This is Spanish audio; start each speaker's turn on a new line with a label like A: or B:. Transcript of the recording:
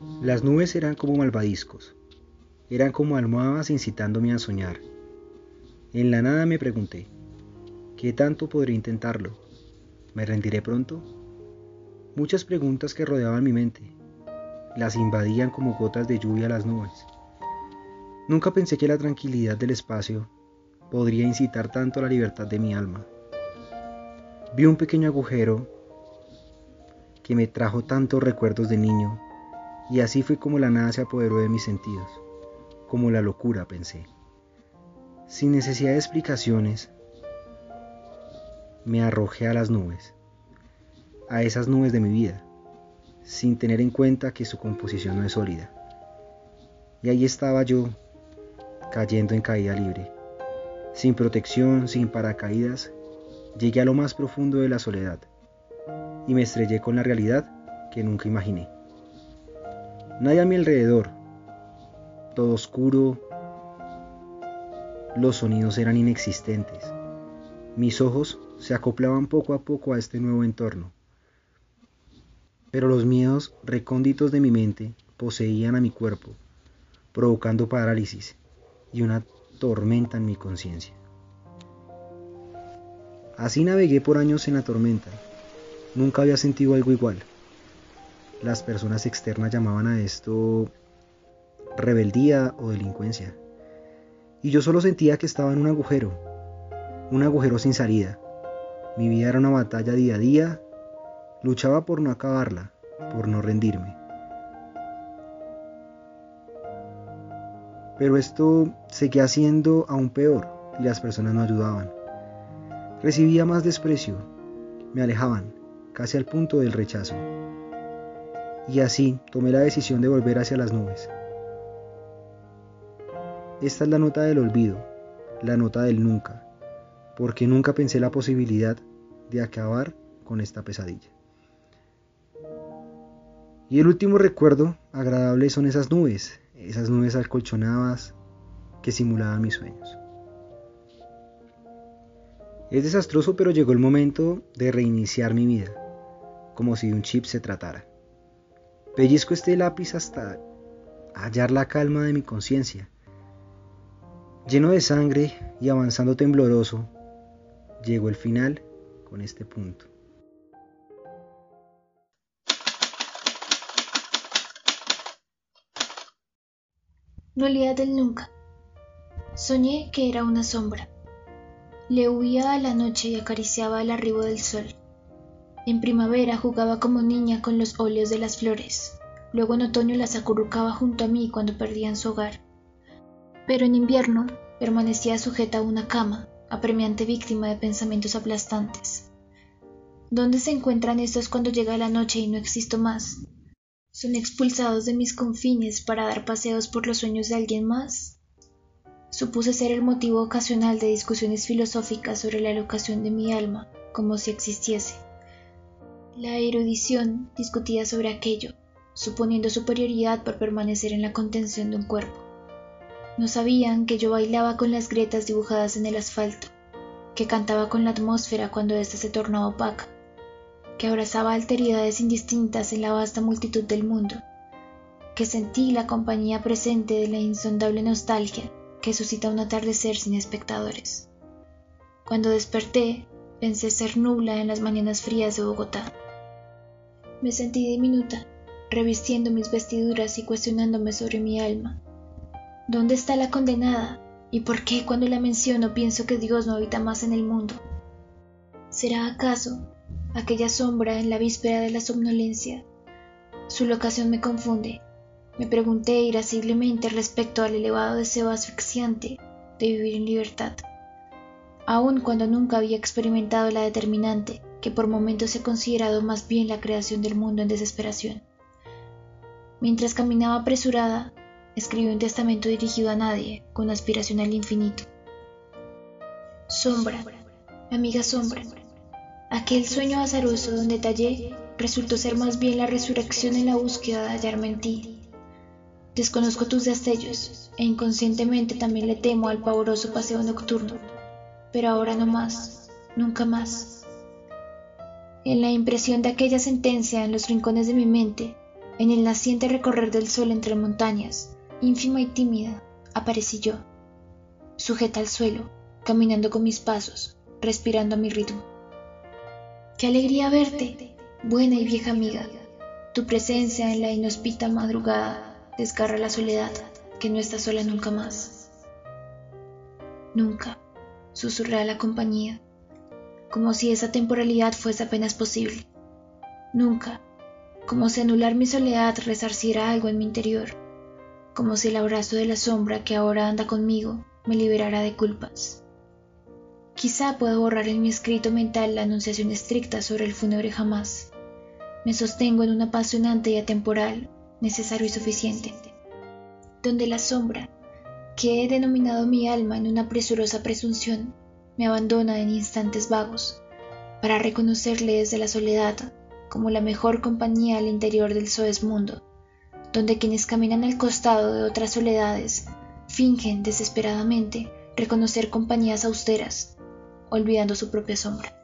A: Las nubes eran como malvadiscos, eran como almohadas incitándome a soñar. En la nada me pregunté, ¿qué tanto podré intentarlo? ¿Me rendiré pronto? Muchas preguntas que rodeaban mi mente, las invadían como gotas de lluvia las nubes. Nunca pensé que la tranquilidad del espacio podría incitar tanto a la libertad de mi alma. Vi un pequeño agujero que me trajo tantos recuerdos de niño, y así fue como la nada se apoderó de mis sentidos, como la locura pensé. Sin necesidad de explicaciones, me arrojé a las nubes, a esas nubes de mi vida, sin tener en cuenta que su composición no es sólida. Y ahí estaba yo, cayendo en caída libre. Sin protección, sin paracaídas, llegué a lo más profundo de la soledad y me estrellé con la realidad que nunca imaginé. Nadie a mi alrededor, todo oscuro, los sonidos eran inexistentes. Mis ojos se acoplaban poco a poco a este nuevo entorno. Pero los miedos recónditos de mi mente poseían a mi cuerpo, provocando parálisis y una tormenta en mi conciencia. Así navegué por años en la tormenta. Nunca había sentido algo igual. Las personas externas llamaban a esto rebeldía o delincuencia. Y yo solo sentía que estaba en un agujero, un agujero sin salida. Mi vida era una batalla día a día, luchaba por no acabarla, por no rendirme. Pero esto seguía siendo aún peor y las personas no ayudaban. Recibía más desprecio, me alejaban, casi al punto del rechazo. Y así tomé la decisión de volver hacia las nubes. Esta es la nota del olvido, la nota del nunca, porque nunca pensé la posibilidad de acabar con esta pesadilla. Y el último recuerdo agradable son esas nubes, esas nubes alcolchonadas que simulaban mis sueños. Es desastroso, pero llegó el momento de reiniciar mi vida, como si de un chip se tratara. Pellizco este lápiz hasta hallar la calma de mi conciencia. Lleno de sangre y avanzando tembloroso, llegó el final con este punto.
B: Nulidad del nunca. Soñé que era una sombra. Le huía a la noche y acariciaba el arribo del sol. En primavera jugaba como niña con los óleos de las flores. Luego en otoño las acurrucaba junto a mí cuando perdían su hogar. Pero en invierno permanecía sujeta a una cama, apremiante víctima de pensamientos aplastantes. ¿Dónde se encuentran estos cuando llega la noche y no existo más? son expulsados de mis confines para dar paseos por los sueños de alguien más? Supuse ser el motivo ocasional de discusiones filosóficas sobre la locación de mi alma, como si existiese. La erudición discutía sobre aquello, suponiendo superioridad por permanecer en la contención de un cuerpo. No sabían que yo bailaba con las grietas dibujadas en el asfalto, que cantaba con la atmósfera cuando ésta se tornaba opaca, que abrazaba alteridades indistintas en la vasta multitud del mundo, que sentí la compañía presente de la insondable nostalgia que suscita un atardecer sin espectadores. Cuando desperté, pensé ser nubla en las mañanas frías de Bogotá. Me sentí diminuta, revistiendo mis vestiduras y cuestionándome sobre mi alma. ¿Dónde está la condenada? ¿Y por qué cuando la menciono pienso que Dios no habita más en el mundo? ¿Será acaso aquella sombra en la víspera de la somnolencia. Su locación me confunde. Me pregunté irasciblemente respecto al elevado deseo asfixiante de vivir en libertad, aun cuando nunca había experimentado la determinante que por momentos he considerado más bien la creación del mundo en desesperación. Mientras caminaba apresurada, escribí un testamento dirigido a nadie, con aspiración al infinito. Sombra, amiga sombra, Aquel sueño azaroso donde tallé resultó ser más bien la resurrección en la búsqueda de hallarme en ti. Desconozco tus destellos e inconscientemente también le temo al pavoroso paseo nocturno, pero ahora no más, nunca más. En la impresión de aquella sentencia en los rincones de mi mente, En el naciente recorrer del sol entre montañas, ínfima y tímida, aparecí yo, sujeta al suelo, caminando con mis pasos, respirando a mi ritmo. Qué alegría verte, buena y vieja amiga. Tu presencia en la inhospita madrugada desgarra la soledad, que no está sola nunca más. Nunca, susurré la compañía, como si esa temporalidad fuese apenas posible. Nunca, como si anular mi soledad resarciera algo en mi interior, como si el abrazo de la sombra que ahora anda conmigo me liberara de culpas. Quizá pueda borrar en mi escrito mental la anunciación estricta sobre el fúnebre jamás. Me sostengo en un apasionante y atemporal, necesario y suficiente, donde la sombra, que he denominado mi alma en una presurosa presunción, me abandona en instantes vagos, para reconocerle desde la soledad como la mejor compañía al interior del soez mundo, donde quienes caminan al costado de otras soledades fingen desesperadamente reconocer compañías austeras, olvidando su propia sombra.